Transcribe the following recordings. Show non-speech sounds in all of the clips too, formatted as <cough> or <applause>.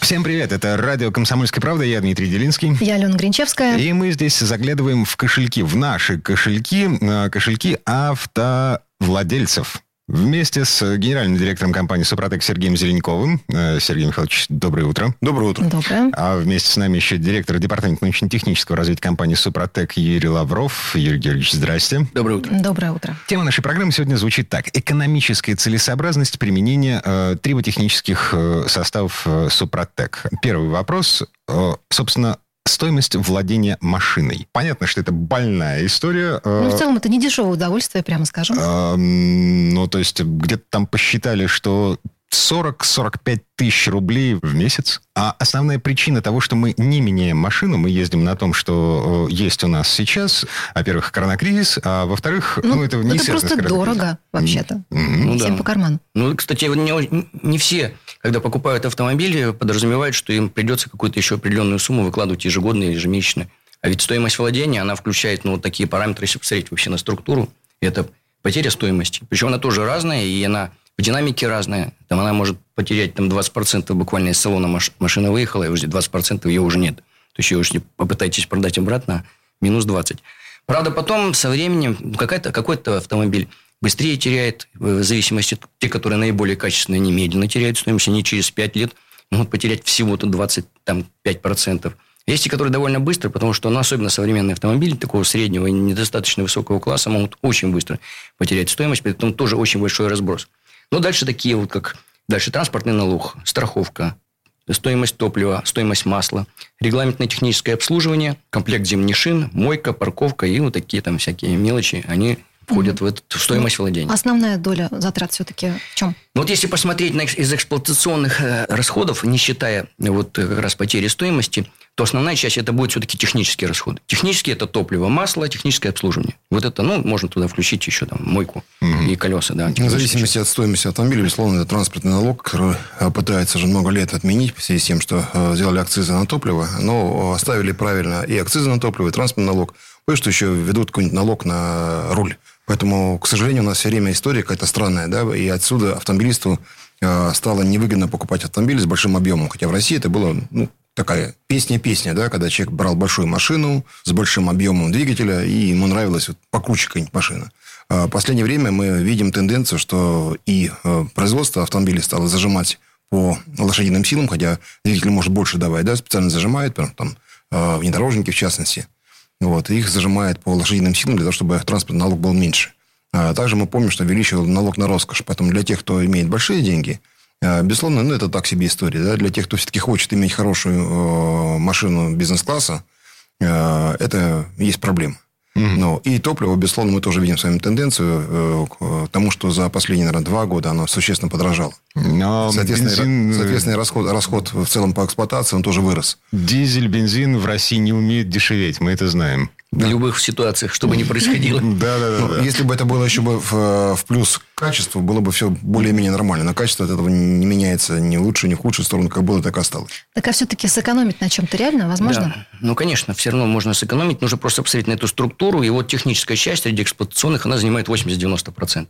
Всем привет, это радио «Комсомольская правда», я Дмитрий Делинский. Я Алена Гринчевская. И мы здесь заглядываем в кошельки, в наши кошельки, э, кошельки автовладельцев. Вместе с генеральным директором компании «Супротек» Сергеем Зеленковым. Э, Сергей Михайлович, доброе утро. Доброе утро. Доброе. А вместе с нами еще директор департамента научно-технического развития компании «Супротек» Юрий Лавров. Юрий Георгиевич, здрасте. Доброе утро. Доброе утро. Тема нашей программы сегодня звучит так. Экономическая целесообразность применения э, триботехнических э, составов э, «Супротек». Первый вопрос. Э, собственно, стоимость владения машиной. Понятно, что это больная история. э, Ну, в целом, это не дешевое удовольствие, прямо скажем. Эм, Ну, то есть где-то там посчитали, что 40-45 тысяч рублей в месяц. А основная причина того, что мы не меняем машину, мы ездим на том, что э, есть у нас сейчас, во-первых, коронакризис, а во-вторых, ну, это не это просто дорого, вообще-то. Мгм. Ну Всем да. по карману. Ну, кстати, вот не, не все, когда покупают автомобили, подразумевают, что им придется какую-то еще определенную сумму выкладывать ежегодно или ежемесячно. А ведь стоимость владения, она включает ну, вот такие параметры, если посмотреть вообще на структуру, это потеря стоимости. Причем она тоже разная, и она в динамике разная. Там она может потерять там, 20% буквально из салона маш- машина выехала, и уже 20% ее уже нет. То есть, ее уже попытаетесь продать обратно, минус 20. Правда, потом со временем какая-то, какой-то автомобиль быстрее теряет, в зависимости от те, которые наиболее качественные, они медленно теряют стоимость, они через 5 лет могут потерять всего-то 25%. Есть те, которые довольно быстро, потому что, ну, особенно современные автомобили такого среднего и недостаточно высокого класса могут очень быстро потерять стоимость, при этом тоже очень большой разброс. Но дальше такие вот, как дальше транспортный налог, страховка, стоимость топлива, стоимость масла, регламентное техническое обслуживание, комплект зимних шин, мойка, парковка и вот такие там всякие мелочи, они входят в эту в стоимость владения. Основная доля затрат все-таки в чем? Ну, вот если посмотреть на, из эксплуатационных э, расходов, не считая вот э, как раз потери стоимости, то основная часть это будет все-таки технические расходы. Технические это топливо, масло, техническое обслуживание. Вот это, ну, можно туда включить еще там мойку и колеса, да. В зависимости от стоимости автомобиля, безусловно, это транспортный налог, который э, пытается уже много лет отменить в связи с тем, что э, сделали акцизы на топливо, но оставили правильно и акцизы на топливо, и транспортный налог. Потому что еще ведут какой-нибудь налог на руль. Поэтому, к сожалению, у нас все время история какая-то странная, да, и отсюда автомобилисту э, стало невыгодно покупать автомобили с большим объемом. Хотя в России это было, ну, такая песня-песня, да, когда человек брал большую машину с большим объемом двигателя, и ему нравилась вот покруче какая-нибудь машина. А В последнее время мы видим тенденцию, что и э, производство автомобилей стало зажимать по лошадиным силам, хотя двигатель может больше давать, да, специально зажимает, прям там э, внедорожники в частности. Вот, их зажимает по лошадиным силам для того, чтобы транспортный налог был меньше. А также мы помним, что увеличил налог на роскошь. Поэтому для тех, кто имеет большие деньги, безусловно, ну, это так себе история. Да? Для тех, кто все-таки хочет иметь хорошую э, машину бизнес-класса, э, это есть проблема. Ну, и топливо, безусловно, мы тоже видим с вами тенденцию э, к тому, что за последние, наверное, два года оно существенно подорожало. Но Соответственно, бензин, э, соответственно, расход, расход в целом по эксплуатации, он тоже вырос. дизель, бензин в России не умеют дешеветь, мы это знаем. В любых ситуациях, что бы ни происходило. <laughs> Да-да-да. Ну, Если бы это было еще бы в, в плюс к качеству, было бы все более-менее нормально. Но качество от этого не меняется ни в лучшую, ни в худшую сторону, как было, так и осталось. Так а все-таки сэкономить на чем-то реально возможно? Да. Ну, конечно, все равно можно сэкономить. Нужно просто посмотреть на эту структуру. И вот техническая часть среди эксплуатационных, она занимает 80-90%.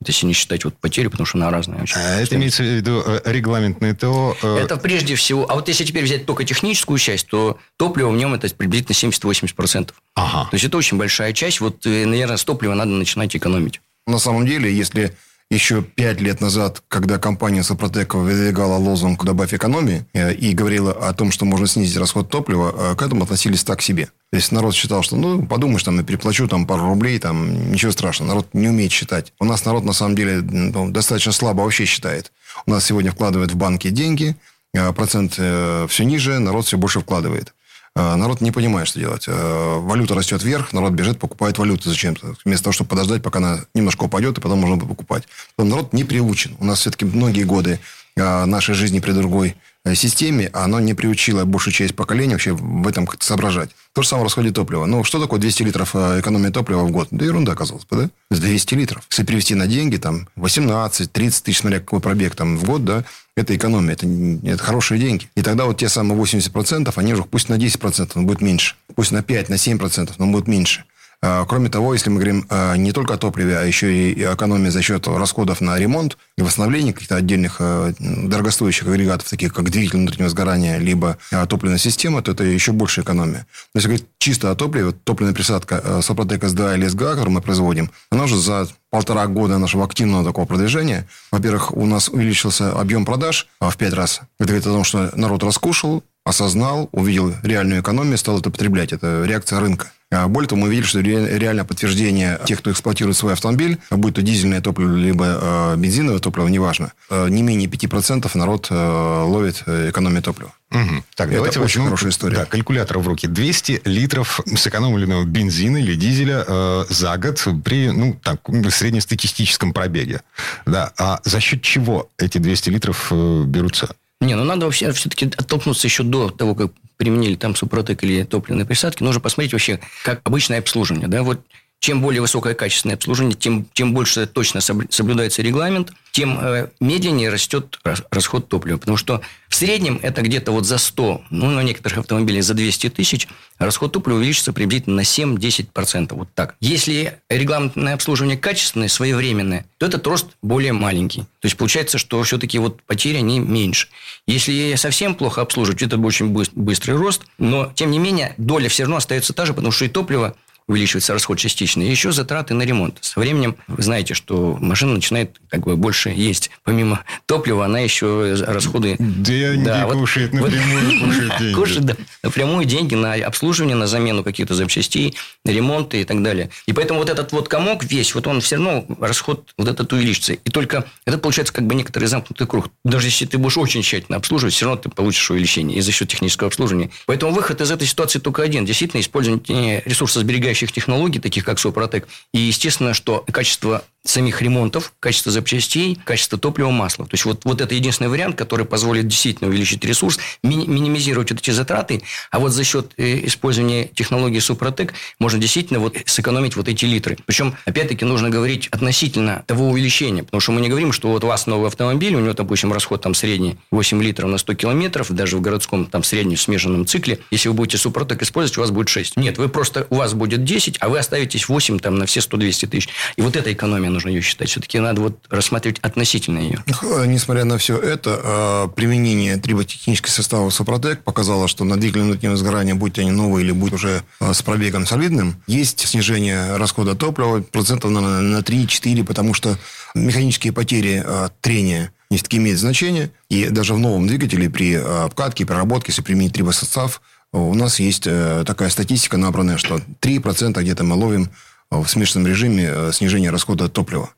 Это если не считать вот потери, потому что она разная. очень. А это имеется в виду э, регламентное ТО. э, Это прежде всего... А вот если теперь взять только техническую часть, то топливо в нем это приблизительно 70-80%. Ага. То есть, это очень большая часть. Вот, э, наверное, с топлива надо начинать экономить. На самом деле, если еще пять лет назад, когда компания Сопротек выдвигала лозунг «Добавь экономии» э, и говорила о том, что можно снизить расход топлива, э, к этому относились так себе. То есть народ считал, что ну подумаешь, там, я переплачу там, пару рублей, там, ничего страшного. Народ не умеет считать. У нас народ, на самом деле, ну, достаточно слабо вообще считает. У нас сегодня вкладывают в банки деньги, э, процент все ниже, народ все больше вкладывает. Э, Народ не понимает, что делать. Э, Валюта растет вверх, народ бежит, покупает валюту зачем-то. Вместо того, чтобы подождать, пока она немножко упадет, и потом можно будет покупать. Народ не приучен. У нас все-таки многие годы нашей жизни при другой э, системе, оно не приучило большую часть поколения вообще в этом соображать. То же самое расходе топлива. Ну, что такое 200 литров э, экономии топлива в год? Да ерунда, казалось бы, да? 200 литров. Если перевести на деньги, там, 18-30 тысяч, смотря какой пробег там в год, да, это экономия, это, это хорошие деньги. И тогда вот те самые 80%, они уже пусть на 10%, но будет меньше. Пусть на 5, на 7%, но будет меньше. А, кроме того, если мы говорим а, не только о топливе, а еще и экономии за счет расходов на ремонт и восстановление каких-то отдельных а, дорогостоящих агрегатов, таких как двигатель внутреннего сгорания, либо топливная система, то это еще больше экономия. Но если говорить чисто о топливе, топливная присадка Сопротек СДА или СГА, которую мы производим, она уже за полтора года нашего активного такого продвижения, во-первых, у нас увеличился объем продаж в пять раз. Это говорит о том, что народ раскушал, осознал, увидел реальную экономию, стал это потреблять. Это реакция рынка. А более того, мы видели, что реально подтверждение тех, кто эксплуатирует свой автомобиль, будь то дизельное топливо, либо э, бензиновое топливо, неважно, э, не менее 5% народ э, ловит экономию топлива. Угу. Так, Это давайте очень возьмем, хорошая история. Да, калькулятор в руки. 200 литров сэкономленного бензина или дизеля э, за год при ну, так, среднестатистическом пробеге. Да. А за счет чего эти 200 литров э, берутся? Не, ну надо вообще все-таки оттолкнуться еще до того, как применили там супротек или топливные присадки. Нужно посмотреть вообще, как обычное обслуживание. Да? Вот чем более высокое качественное обслуживание, тем, тем больше точно соблюдается регламент, тем э, медленнее растет расход топлива. Потому что в среднем это где-то вот за 100, ну, на некоторых автомобилях за 200 тысяч, расход топлива увеличится приблизительно на 7-10%. Вот так. Если регламентное обслуживание качественное, своевременное, то этот рост более маленький. То есть, получается, что все-таки вот потери, они меньше. Если совсем плохо обслуживать, это очень быстрый рост, но, тем не менее, доля все равно остается та же, потому что и топливо увеличивается расход частично, и еще затраты на ремонт. Со временем вы знаете, что машина начинает как бы больше есть. Помимо топлива, она еще расходы... Деньги да, вот, кушает напрямую, вот, <laughs> кушает деньги. Кушает, да, напрямую деньги на обслуживание, на замену каких-то запчастей, на ремонты и так далее. И поэтому вот этот вот комок весь, вот он все равно, расход вот этот увеличится. И только это получается как бы некоторый замкнутый круг. Даже если ты будешь очень тщательно обслуживать, все равно ты получишь увеличение и за счет технического обслуживания. Поэтому выход из этой ситуации только один. Действительно, использование ресурсосберегающих сопутствующих технологий, таких как Супротек. И, естественно, что качество самих ремонтов, качество запчастей, качество топлива, масла. То есть, вот, вот это единственный вариант, который позволит действительно увеличить ресурс, ми- минимизировать вот эти затраты. А вот за счет э, использования технологии Супротек можно действительно вот сэкономить вот эти литры. Причем, опять-таки, нужно говорить относительно того увеличения. Потому что мы не говорим, что вот у вас новый автомобиль, у него, допустим, расход там средний 8 литров на 100 километров, даже в городском там среднем смешанном цикле. Если вы будете Супротек использовать, у вас будет 6. Нет, вы просто, у вас будет 10, а вы оставитесь 8 там на все 100-200 тысяч. И вот эта экономия нужно ее считать. Все-таки надо вот рассматривать относительно ее. Несмотря на все это, а, применение триботехнического состава Супротек показало, что на двигателе внутреннего сгорания, будь они новые или будь уже а, с пробегом солидным, есть снижение расхода топлива процентов на, на 3-4, потому что механические потери трения не таки имеют значение. И даже в новом двигателе при обкатке, переработке, если применить трибосостав, у нас есть э, такая статистика набранная, что 3% где-то мы ловим в смешанном режиме э, снижение расхода топлива.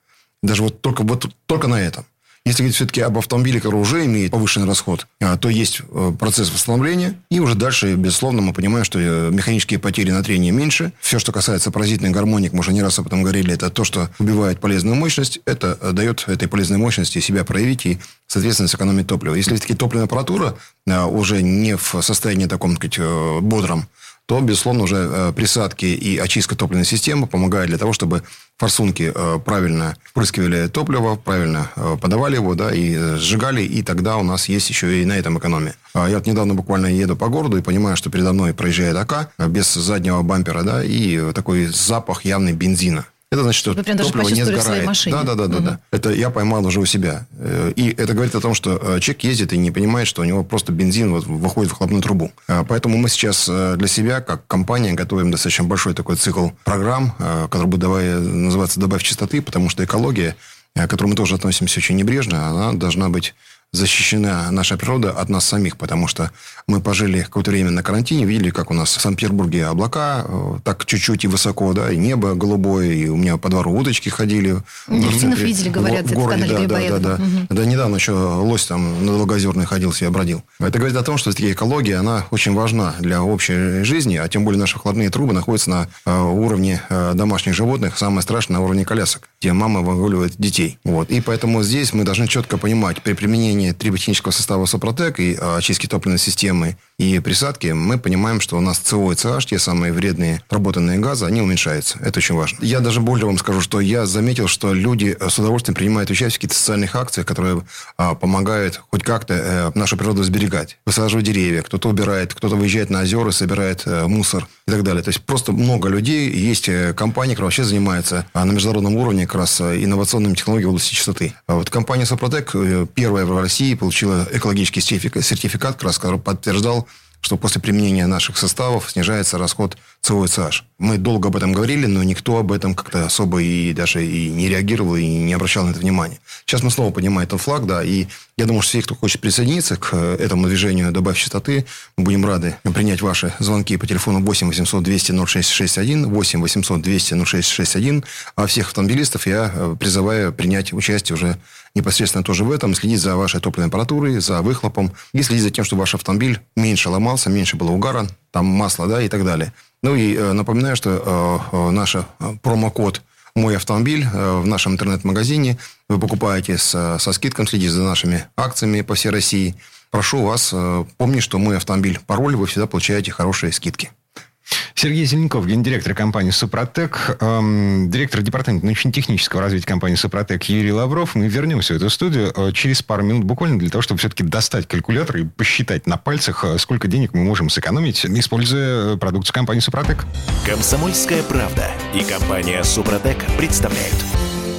Даже вот только, вот только на этом. Если говорить все-таки об автомобиле, который уже имеет повышенный расход, а, то есть э, процесс восстановления. И уже дальше, безусловно, мы понимаем, что э, механические потери на трение меньше. Все, что касается паразитных гармоник, мы уже не раз об этом говорили, это то, что убивает полезную мощность. Это дает этой полезной мощности себя проявить и, соответственно, сэкономить топливо. Если все-таки топливная аппаратура уже не в состоянии таком, сказать, бодром, то, безусловно, уже э, присадки и очистка топливной системы помогают для того, чтобы форсунки э, правильно впрыскивали топливо, правильно э, подавали его, да, и сжигали, и тогда у нас есть еще и на этом экономия. А я вот недавно буквально еду по городу и понимаю, что передо мной проезжает АК без заднего бампера, да, и такой запах явный бензина. Это значит, что Вы прям топливо не сгорает. Да, да, да, да, угу. да. Это я поймал уже у себя. Э, и это говорит о том, что э, человек ездит и не понимает, что у него просто бензин вот выходит в выхлопную трубу. Э, поэтому мы сейчас для себя, как компания, готовим достаточно большой такой цикл программ, который будет давай, называться «Добавь чистоты», потому что экология, к которой мы тоже относимся очень небрежно, она должна быть защищена наша природа от нас самих, потому что мы пожили какое-то время на карантине, видели, как у нас в Санкт-Петербурге облака, э, так чуть-чуть и высоко, да, и небо голубое, и у меня по двору удочки ходили. Дельфинов видели, говорят, в, в городе, да, да, да, да. Угу. Да, недавно еще лось там на Долгозерной ходил, себе бродил. Это говорит о том, что таки экология, она очень важна для общей жизни, а тем более наши вкладные трубы находятся на э, уровне э, домашних животных, самое страшное на уровне колясок. где мама выгуливает детей. Вот. И поэтому здесь мы должны четко понимать, при применении триботехнического состава Сопротек и а, очистки топливной системы и присадки, мы понимаем, что у нас СО и CH, те самые вредные работанные газы, они уменьшаются. Это очень важно. Я даже более вам скажу, что я заметил, что люди с удовольствием принимают участие в каких-то социальных акциях, которые а, помогают хоть как-то э, нашу природу сберегать. Высаживать деревья, кто-то убирает, кто-то выезжает на озера, собирает э, мусор и так далее. То есть просто много людей, есть э, компании, которые вообще занимаются а, на международном уровне как раз э, инновационными технологиями в области чистоты. А вот компания Сопротек э, первая в России получила экологический сертификат, который подтверждал что после применения наших составов снижается расход CH. Мы долго об этом говорили, но никто об этом как-то особо и даже и не реагировал, и не обращал на это внимания. Сейчас мы снова поднимаем этот флаг, да, и я думаю, что все, кто хочет присоединиться к э, этому движению «Добавь частоты», мы будем рады принять ваши звонки по телефону 8 800 200 0661, 8 800 200 0661, а всех автомобилистов я э, призываю принять участие уже непосредственно тоже в этом, следить за вашей топливной аппаратурой, за выхлопом, и следить за тем, чтобы ваш автомобиль меньше ломался, меньше было угара, там масла, да, и так далее. Ну и э, напоминаю, что э, э, наш промокод «Мой автомобиль» в нашем интернет-магазине вы покупаете с, со скидком, следите за нашими акциями по всей России. Прошу вас помнить, что «Мой автомобиль» пароль, вы всегда получаете хорошие скидки. Сергей Зеленков, гендиректор компании «Супротек», эм, директор департамента научно-технического развития компании «Супротек» Юрий Лавров. Мы вернемся в эту студию э, через пару минут буквально для того, чтобы все-таки достать калькулятор и посчитать на пальцах, э, сколько денег мы можем сэкономить, используя э, продукцию компании «Супротек». Комсомольская правда и компания «Супротек» представляют –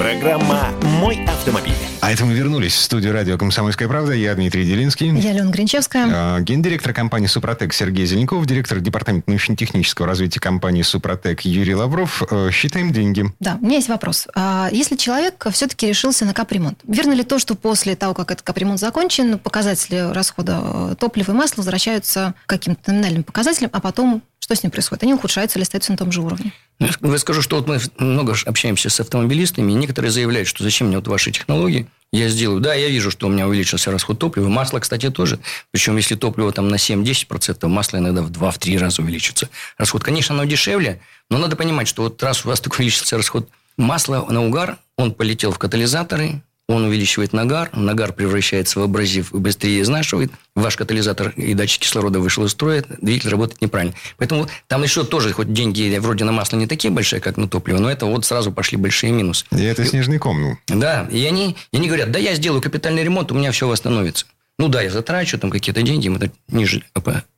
Программа «Мой автомобиль». А это мы вернулись в студию радио «Комсомольская правда». Я Дмитрий Делинский. Я Алена Гринчевская. А, гендиректор компании «Супротек» Сергей Зеленков, директор департамента научно-технического развития компании «Супротек» Юрий Лавров. Э, считаем деньги. Да, у меня есть вопрос. А, если человек все-таки решился на капремонт, верно ли то, что после того, как этот капремонт закончен, показатели расхода э, топлива и масла возвращаются к каким-то номинальным показателям, а потом что с ним происходит? Они ухудшаются или остаются на том же уровне? Ну, я скажу, что вот мы много общаемся с автомобилистами, и некоторые заявляют, что зачем мне вот ваши технологии, я сделаю. Да, я вижу, что у меня увеличился расход топлива. Масло, кстати, тоже. Причем, если топливо там на 7-10%, масло иногда в 2-3 раза увеличится. Расход, конечно, оно дешевле, но надо понимать, что вот раз у вас <laughs> такой увеличился расход масла на угар, он полетел в катализаторы, он увеличивает нагар, нагар превращается в абразив и быстрее изнашивает, ваш катализатор и датчик кислорода вышел из строя, двигатель работает неправильно. Поэтому там еще тоже, хоть деньги вроде на масло не такие большие, как на топливо, но это вот сразу пошли большие минусы. И это снежный ком. Ну. Да, и они, и они говорят, да я сделаю капитальный ремонт, у меня все восстановится. Ну да, я затрачу там какие-то деньги, мы ниже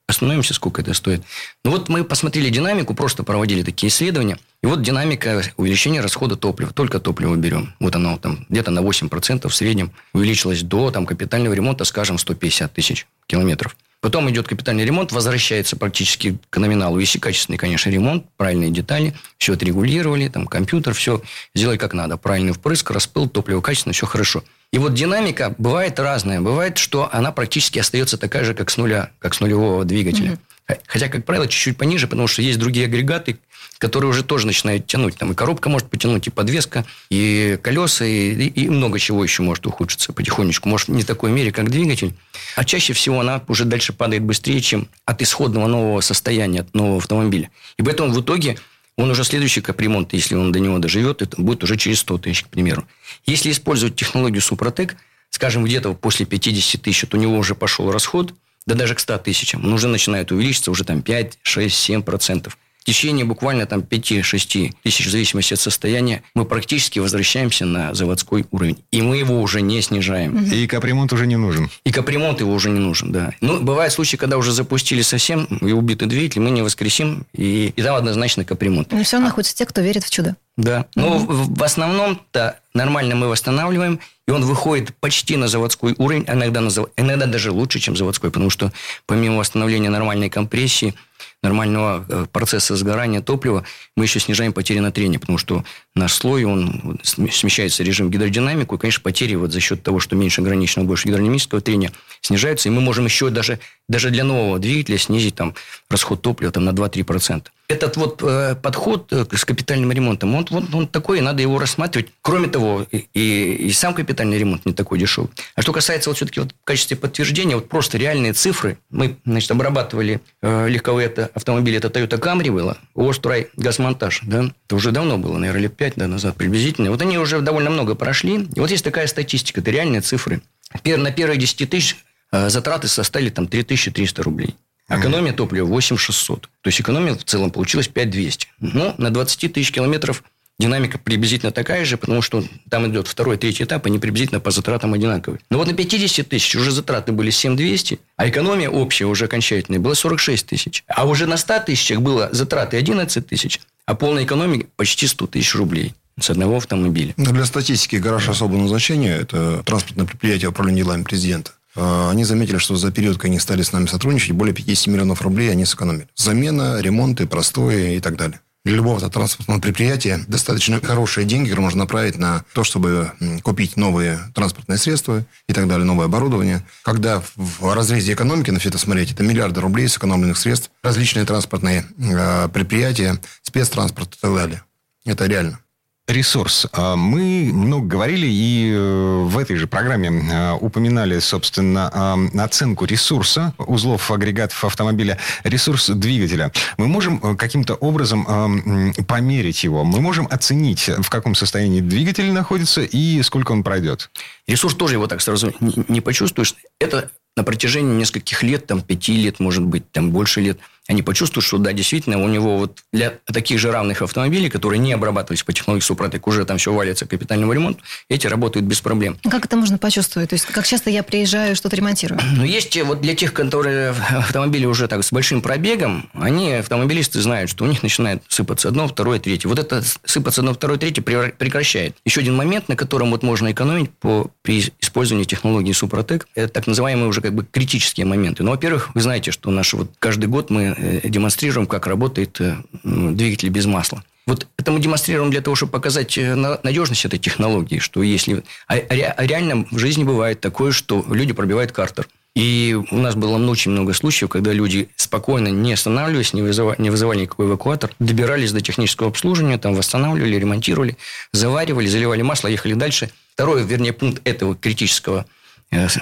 остановимся, сколько это стоит. Ну вот мы посмотрели динамику, просто проводили такие исследования. И вот динамика увеличения расхода топлива. Только топливо берем. Вот оно там где-то на 8% в среднем увеличилось до там, капитального ремонта, скажем, 150 тысяч километров. Потом идет капитальный ремонт, возвращается практически к номиналу. Если качественный, конечно, ремонт, правильные детали, все отрегулировали, там компьютер, все сделай как надо. Правильный впрыск, распыл, топливо качественно, все хорошо. И вот динамика бывает разная. Бывает, что она практически остается такая же, как с нуля, как с нулевого двигателя. Mm-hmm. Хотя, как правило, чуть-чуть пониже, потому что есть другие агрегаты, которые уже тоже начинают тянуть. Там и коробка может потянуть, и подвеска, и колеса, и, и много чего еще может ухудшиться потихонечку. Может, не в такой мере, как двигатель. А чаще всего она уже дальше падает быстрее, чем от исходного нового состояния, от нового автомобиля. И поэтому в итоге он уже следующий капремонт, если он до него доживет, это будет уже через 100 тысяч, к примеру. Если использовать технологию Супротек, скажем, где-то после 50 тысяч, то у него уже пошел расход, да даже к 100 тысячам, он уже начинает увеличиться, уже там 5, 6, 7 процентов в течение буквально там 5-6 тысяч, в зависимости от состояния, мы практически возвращаемся на заводской уровень. И мы его уже не снижаем. И капремонт уже не нужен. И капремонт его уже не нужен, да. Ну, бывают случаи, когда уже запустили совсем и убитый двигатель, мы не воскресим, и, и там однозначно капремонт. Но все равно а... находятся те, кто верит в чудо. Да. Но угу. в, в основном-то нормально мы восстанавливаем, и он выходит почти на заводской уровень, иногда, на, иногда даже лучше, чем заводской, потому что помимо восстановления нормальной компрессии, нормального э, процесса сгорания топлива, мы еще снижаем потери на трение, потому что наш слой, он смещается режим гидродинамику, и, конечно, потери вот за счет того, что меньше граничного, больше гидродинамического трения снижаются, и мы можем еще даже даже для нового двигателя снизить там расход топлива там, на 2-3%. Этот вот э, подход э, с капитальным ремонтом, он, он, он такой, надо его рассматривать. Кроме того, и, и, сам капитальный ремонт не такой дешевый. А что касается вот все-таки вот в качестве подтверждения, вот просто реальные цифры. Мы, значит, обрабатывали э, легковые автомобили, это Toyota Camry было, Острой газмонтаж, да, это уже давно было, наверное, лет 5 да, назад приблизительно. Вот они уже довольно много прошли. И вот есть такая статистика, это реальные цифры. На первые 10 тысяч э, затраты составили там 3300 рублей. Экономия топлива 8600. То есть, экономия в целом получилась 5200. Но на 20 тысяч километров динамика приблизительно такая же, потому что там идет второй, третий этап, они приблизительно по затратам одинаковые. Но вот на 50 тысяч уже затраты были 7200, а экономия общая уже окончательная была 46 тысяч. А уже на 100 тысячах было затраты 11 тысяч, а полная экономия почти 100 тысяч рублей с одного автомобиля. Для статистики гараж особого назначения – это транспортное предприятие управления делами президента. А, они заметили, что за период, когда они стали с нами сотрудничать, более 50 миллионов рублей они сэкономили. Замена, ремонты, простое и так далее. Для любого транспортного предприятия достаточно хорошие деньги, которые можно направить на то, чтобы купить новые транспортные средства и так далее, новое оборудование. Когда в разрезе экономики на все это смотреть, это миллиарды рублей сэкономленных средств, различные транспортные а, предприятия, спецтранспорт и так далее. Это реально. Ресурс. А, мы много говорили и э, в этой же программе а, упоминали, собственно, оценку ресурса узлов агрегатов автомобиля, ресурс двигателя. Мы можем э, каким-то образом померить его. Мы можем оценить, в каком состоянии двигатель находится и сколько он пройдет. Ресурс тоже его так сразу не почувствуешь. Это на протяжении нескольких лет, там, пяти лет, может быть, там, больше лет – они почувствуют, что да, действительно, у него вот для таких же равных автомобилей, которые не обрабатывались по технологии Супротек, уже там все валится к капитальному ремонту, эти работают без проблем. Как это можно почувствовать? То есть, как часто я приезжаю, что-то ремонтирую? <clears throat> Ну, есть вот для тех, которые <clears throat> автомобили уже так с большим пробегом, они, автомобилисты, знают, что у них начинает сыпаться одно, второе, третье. Вот это сыпаться одно, второе, третье прекращает. Еще один момент, на котором вот можно экономить по, при использовании технологии Супротек, это так называемые уже как бы критические моменты. Ну, во-первых, вы знаете, что наши вот каждый год мы Э, демонстрируем, как работает э, двигатель без масла. Вот это мы демонстрируем для того, чтобы показать э, надежность этой технологии, что если... А, а реально в жизни бывает такое, что люди пробивают картер. И у нас было очень много случаев, когда люди спокойно, не останавливаясь, не вызывали, не вызывали никакой эвакуатор, добирались до технического обслуживания, там восстанавливали, ремонтировали, заваривали, заливали масло, ехали дальше. Второй, вернее, пункт этого критического,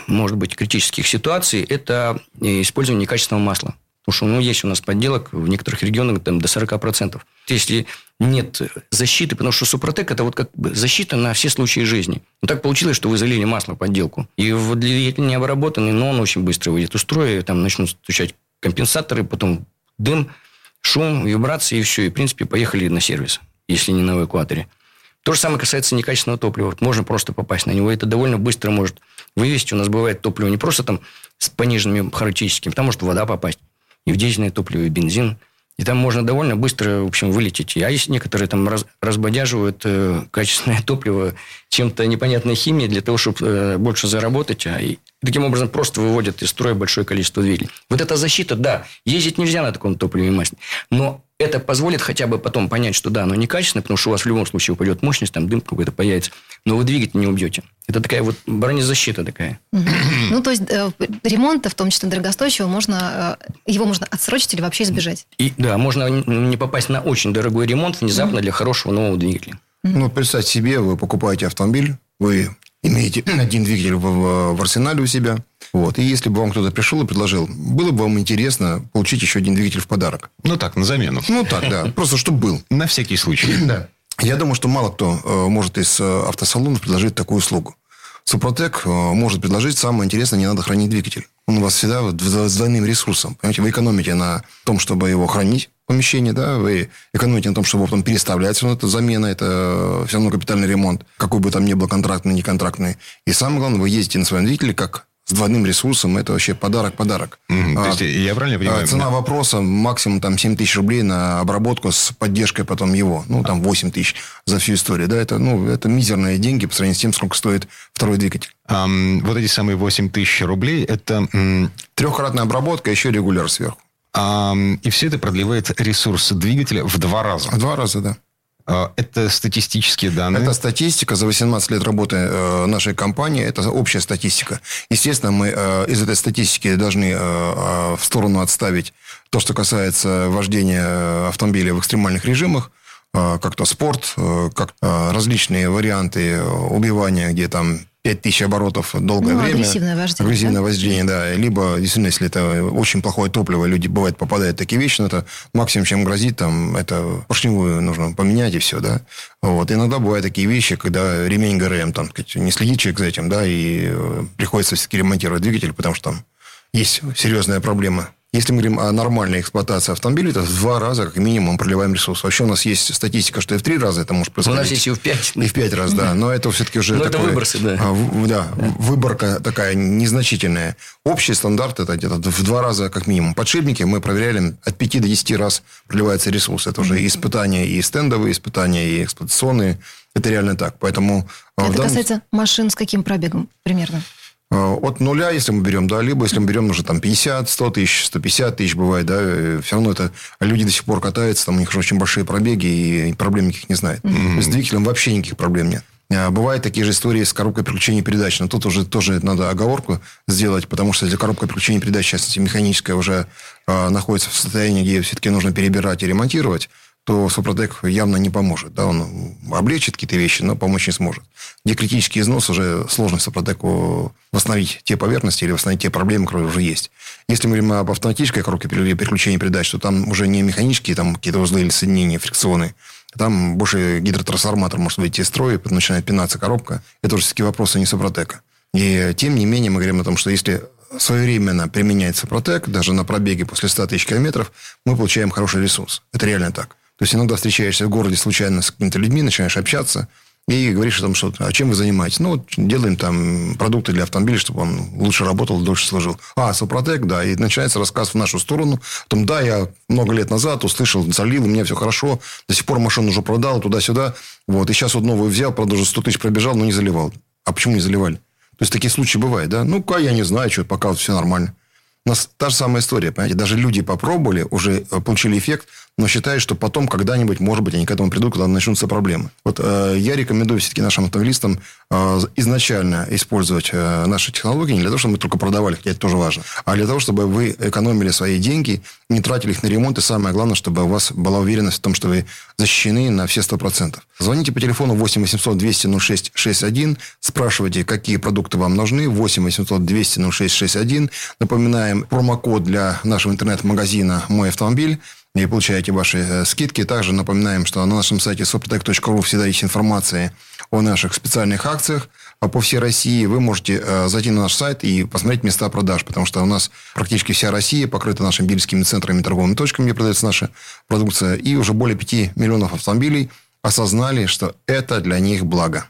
может быть, критических ситуаций, это использование некачественного масла. Потому что ну, есть у нас подделок в некоторых регионах там, до 40%. Если нет защиты, потому что Супротек – это вот как бы защита на все случаи жизни. Но так получилось, что вы залили масло подделку. И вот двигатель не обработанный, но он очень быстро выйдет из строя, там начнут стучать компенсаторы, потом дым, шум, вибрации, и все. И, в принципе, поехали на сервис, если не на эвакуаторе. То же самое касается некачественного топлива. Можно просто попасть на него. Это довольно быстро может вывести. У нас бывает топливо не просто там с пониженными характеристиками, там может вода попасть и топливо, и бензин. И там можно довольно быстро, в общем, вылететь. А есть некоторые там раз, разбодяживают э, качественное <laughs> топливо чем-то непонятной химией для того, чтобы э, больше заработать, а и таким образом просто выводят из строя большое количество двигателей. Вот эта защита, да, ездить нельзя на таком топливе масле, но это позволит хотя бы потом понять, что да, оно некачественное, потому что у вас в любом случае упадет мощность, там дым какой-то появится, но вы двигатель не убьете. Это такая вот бронезащита такая. Ну, то есть э, ремонта, в том числе дорогостоящего, можно, э, его можно отсрочить или вообще избежать? И, да, можно не попасть на очень дорогой ремонт внезапно для хорошего нового двигателя. Ну, представьте себе, вы покупаете автомобиль, вы имеете один двигатель в, в арсенале у себя. Вот. И если бы вам кто-то пришел и предложил, было бы вам интересно получить еще один двигатель в подарок. Ну так, на замену. Ну так, да. <laughs> Просто чтобы был. На всякий случай. <clears throat> Да. Я думаю, что мало кто э, может из э, автосалонов предложить такую услугу. Супротек э, может предложить самое интересное, не надо хранить двигатель. Он у вас всегда с двойным ресурсом. Понимаете, вы экономите на том, чтобы его хранить, помещение, да, вы экономите на том, чтобы потом переставлять, все равно это замена, это все равно капитальный ремонт, какой бы там ни был контрактный, не контрактный. И самое главное, вы ездите на своем двигателе как с двойным ресурсом, это вообще подарок-подарок. Mm-hmm. А, то есть, я правильно понимаю? Цена да. вопроса максимум там 7 тысяч рублей на обработку с поддержкой потом его. Ну, там 8 тысяч за всю историю. Да, это, ну, это мизерные деньги по сравнению с тем, сколько стоит второй двигатель. Um, вот эти самые 8 тысяч рублей, это... Трехкратная обработка, еще регуляр сверху. И все это продлевает ресурс двигателя в два раза. В два раза, да. А, это статистические данные? Это статистика за 18 лет работы э, нашей компании. Это общая статистика. Естественно, мы э, из этой статистики должны в сторону отставить то, что касается вождения автомобиля в экстремальных режимах, как-то спорт, как различные варианты убивания, где там 5000 оборотов долгое ну, время. Агрессивное вождение. Агрессивное да? вождение, да. Либо, действительно, если это очень плохое топливо, люди, бывает, попадают в такие вещи, но это максимум, чем грозит, там, это поршневую нужно поменять и все, да. Вот. Иногда бывают такие вещи, когда ремень ГРМ, там, не следит человек за этим, да, и э, приходится все-таки ремонтировать двигатель, потому что там есть серьезная проблема если мы говорим о нормальной эксплуатации автомобиля, это в два раза, как минимум, проливаем ресурс. Вообще у нас есть статистика, что и в три раза это может происходить. У нас есть и в пять. И в пять раз, да. Но это все-таки уже <laughs> Но такое... это выбросы, да. А, да, выборка такая незначительная. Общий стандарт это где-то в два раза, как минимум. Подшипники мы проверяли от пяти до десяти раз проливается ресурс. Это уже испытания и стендовые испытания, и эксплуатационные. Это реально так. Поэтому... А, это данном... касается машин с каким пробегом примерно? Э, от нуля, если мы берем, да, либо если мы берем уже там 50, 100 тысяч, 150 тысяч бывает, да, э, все равно это люди до сих пор катаются, там у них же очень большие пробеги, и проблем никаких не знает. Mm-hmm. С двигателем вообще никаких проблем нет. Э, бывают такие же истории с коробкой переключения передач. Но тут уже тоже надо оговорку сделать, потому что если коробка переключения передач, сейчас механическая уже э, находится в состоянии, где все-таки нужно перебирать и ремонтировать, то Супротек явно не поможет. Да? Он облегчит какие-то вещи, но помочь не сможет. Где критический износ, уже сложно Супротеку восстановить те поверхности или восстановить те проблемы, которые уже есть. Если мы говорим об автоматической коробке переключения передач, то там уже не механические там какие-то узлы или соединения, фрикционные. Там больше гидротрансформатор может выйти из строя, начинает пинаться коробка. Это уже все-таки вопросы не Супротека. И тем не менее мы говорим о том, что если своевременно применяется Протек, даже на пробеге после 100 тысяч километров, мы получаем хороший ресурс. Это реально так. То есть иногда встречаешься в городе случайно с какими-то людьми, начинаешь общаться и говоришь о том, что а чем вы занимаетесь? Ну, вот делаем там продукты для автомобиля, чтобы он лучше работал, дольше служил. А, Супротек, да. И начинается рассказ в нашу сторону. О том, да, я много лет назад услышал, залил, у меня все хорошо. До сих пор машину уже продал, туда-сюда. Вот. И сейчас вот новую взял, правда, уже 100 тысяч пробежал, но не заливал. А почему не заливали? То есть, такие случаи бывают, да? Ну-ка, я не знаю, что пока вот все нормально. У нас та же самая история, понимаете? Даже люди попробовали, уже э, получили эффект, но считают, что потом когда-нибудь, может быть, они к этому придут, когда начнутся проблемы. Вот э, я рекомендую все-таки нашим автомобилистам э, изначально использовать э, наши технологии не для того, чтобы мы только продавали, хотя это тоже важно, а для того, чтобы вы экономили свои деньги, не тратили их на ремонт, и самое главное, чтобы у вас была уверенность в том, что вы защищены на все 100%. Звоните по телефону 8 800 200 06 61, спрашивайте, какие продукты вам нужны, 8 800 200 06 61. Напоминаем, промокод для нашего интернет-магазина «Мой автомобиль» и получаете ваши э, скидки. Также напоминаем, что на нашем сайте soprotec.ru всегда есть информация о наших специальных акциях а по всей России. Вы можете э, зайти на наш сайт и посмотреть места продаж, потому что у нас практически вся Россия покрыта нашими бельскими центрами, торговыми точками, где продается наша продукция. И уже более 5 миллионов автомобилей осознали, что это для них благо.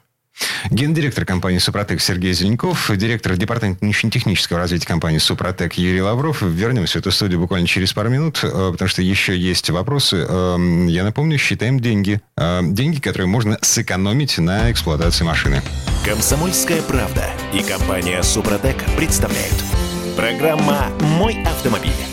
Гендиректор компании «Супротек» Сергей Зеленков, директор департамента научно-технического развития компании «Супротек» Юрий Лавров. Вернемся в эту студию буквально через пару минут, э, потому что еще есть вопросы. Эм, я напомню, считаем деньги. Э, деньги, которые можно сэкономить на эксплуатации машины. «Комсомольская правда» и компания «Супротек» представляют. Программа «Мой автомобиль».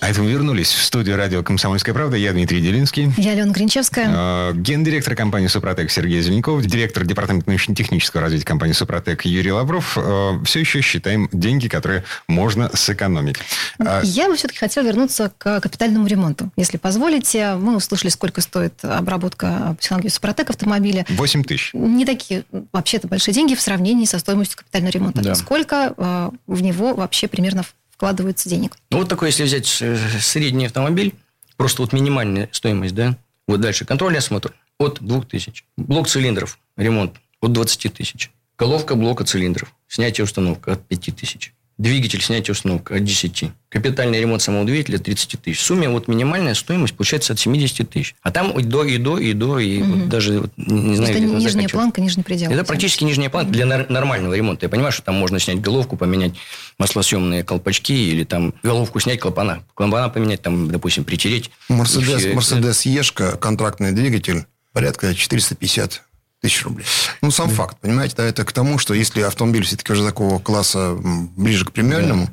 А это мы вернулись в студию радио «Комсомольская правда». Я Дмитрий Делинский. Я Алена Гринчевская. Э, гендиректор компании «Супротек» Сергей Зеленков. Директор департамента научно-технического развития компании «Супротек» Юрий Лавров. Э, все еще считаем деньги, которые можно сэкономить. А Я бы все-таки хотела вернуться к капитальному ремонту. Если позволите, мы услышали, сколько стоит обработка технологии «Супротек» автомобиля. 8 тысяч. Не такие, вообще-то, большие деньги в сравнении со стоимостью капитального ремонта. Да. Сколько э, в него вообще примерно вкладывается денег. Ну, вот такой, если взять э, средний автомобиль, просто вот минимальная стоимость, да, вот дальше контрольный осмотр от 2000. Блок цилиндров, ремонт от 20 тысяч. Головка блока цилиндров, снятие установка от 5000. Двигатель, снятие установка от 10. Капитальный ремонт самого двигателя 30 тысяч. В сумме вот минимальная стоимость получается от 70 тысяч. А там и до, и до, и до, и угу. вот даже вот, не знаю... Это нижняя планка, нижний предел. Это практически нижняя планка для нормального ремонта. Я понимаю, что там можно снять головку, поменять маслосъемные колпачки или там головку снять, клапана. Клапана поменять, там, допустим, притереть. Мерседес, Мерседес Ешка, контрактный двигатель, порядка 450 тысяч рублей. Ну, сам да. факт, понимаете, да, это к тому, что если автомобиль все-таки уже такого класса ближе к премиальному,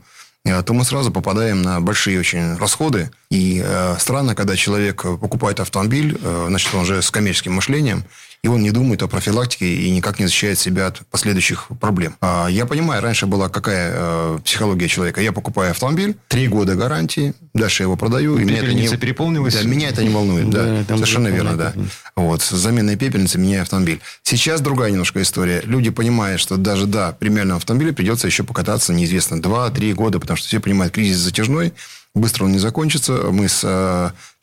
э, то мы сразу попадаем на большие очень расходы. И э, странно, когда человек покупает автомобиль, э, значит, он уже с коммерческим мышлением, и он не думает о профилактике и никак не защищает себя от последующих проблем. А я понимаю, раньше была какая э, психология человека. Я покупаю автомобиль, три года гарантии, дальше я его продаю. И меня это не переполнилась? Да, меня это не волнует, да. совершенно верно, да. Вот, с заменой пепельницы меняю автомобиль. Сейчас другая немножко история. Люди понимают, что даже, да, премиальном автомобиле придется еще покататься, неизвестно, 2-3 года, потому что все понимают, кризис затяжной, быстро он не закончится. Мы с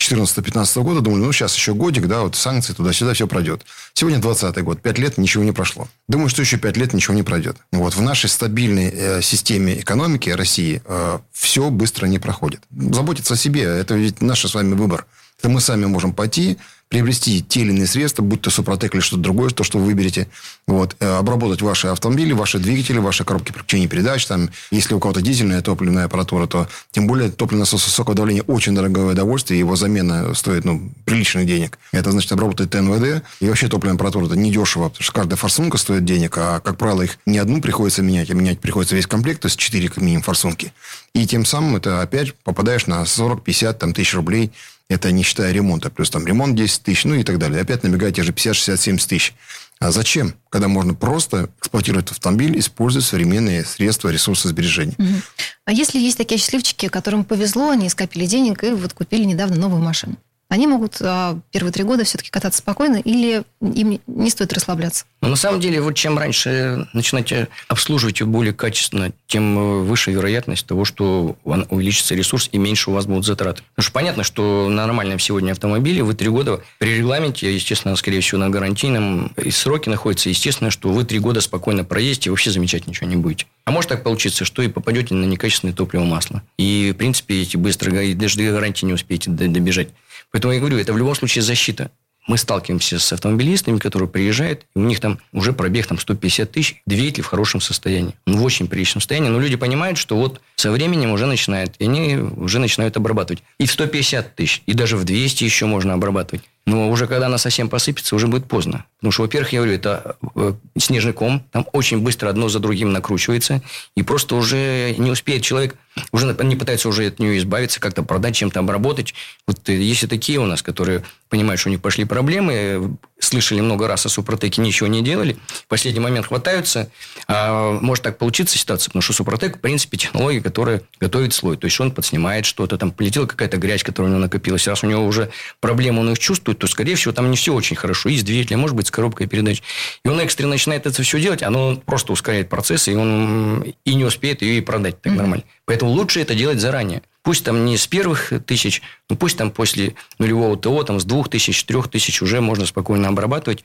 2014-2015 э, года думали, ну, сейчас еще годик, да, вот санкции туда-сюда, все пройдет. Сегодня 20 год, 5 лет, ничего не прошло. Думаю, что еще 5 лет ничего не пройдет. Вот в нашей стабильной э, системе экономики России э, все быстро не проходит. Заботиться о себе, это ведь наш с вами выбор. Это мы сами можем пойти, приобрести те или иные средства, будь то Супротек или что-то другое, то, что вы выберете, вот, э, обработать ваши автомобили, ваши двигатели, ваши коробки переключения передач, там, если у кого-то дизельная топливная аппаратура, то тем более топливный насос высокого давления очень дорогое удовольствие, его замена стоит, ну, приличных денег. Это значит обработать ТНВД, и вообще топливная аппаратура это недешево, потому что каждая форсунка стоит денег, а, как правило, их не одну приходится менять, а менять приходится весь комплект, то есть 4 как минимум форсунки. И тем самым это опять попадаешь на 40-50 там, тысяч рублей это не считая ремонта. Плюс там ремонт 10 тысяч, ну и так далее. Опять набегает те же 50, 60, 70 тысяч. А зачем? Когда можно просто эксплуатировать автомобиль, используя современные средства, ресурсы сбережения. Угу. А если есть такие счастливчики, которым повезло, они скопили денег и вот купили недавно новую машину? Они могут а, первые три года все-таки кататься спокойно или им не стоит расслабляться? Ну, на самом деле, вот чем раньше начинаете обслуживать ее более качественно, тем э, выше вероятность того, что увеличится ресурс и меньше у вас будут затраты. Потому что понятно, что на нормальном сегодня автомобиле вы три года при регламенте, естественно, скорее всего, на гарантийном и сроке находится, естественно, что вы три года спокойно проездите и вообще замечать ничего не будете. А может так получиться, что и попадете на некачественное топливо масло. И, в принципе, эти быстро, даже до гарантии не успеете добежать. Поэтому я говорю, это в любом случае защита. Мы сталкиваемся с автомобилистами, которые приезжают, и у них там уже пробег там 150 тысяч, двигатель в хорошем состоянии, ну, в очень приличном состоянии. Но люди понимают, что вот со временем уже начинает, и они уже начинают обрабатывать. И в 150 тысяч, и даже в 200 еще можно обрабатывать. Но уже когда она совсем посыпется, уже будет поздно. Потому что, во-первых, я говорю, это э, снежный ком, там очень быстро одно за другим накручивается, и просто уже не успеет человек, уже не пытается уже от нее избавиться, как-то продать, чем-то обработать. Вот э, есть и такие у нас, которые понимают, что у них пошли проблемы, слышали много раз о Супротеке, ничего не делали, в последний момент хватаются. А может так получиться ситуация, потому что Супротек, в принципе, технология, которая готовит слой. То есть, он подснимает что-то, там полетела какая-то грязь, которая у него накопилась. Раз у него уже проблемы он их чувствует, то, скорее всего, там не все очень хорошо. И с двигателем, может быть, с коробкой передач. И он экстренно начинает это все делать, оно просто ускоряет процесс, и он и не успеет ее и продать так mm-hmm. нормально. Поэтому лучше это делать заранее. Пусть там не с первых тысяч, но пусть там после нулевого ТО, там с двух тысяч, трех тысяч уже можно спокойно обрабатывать.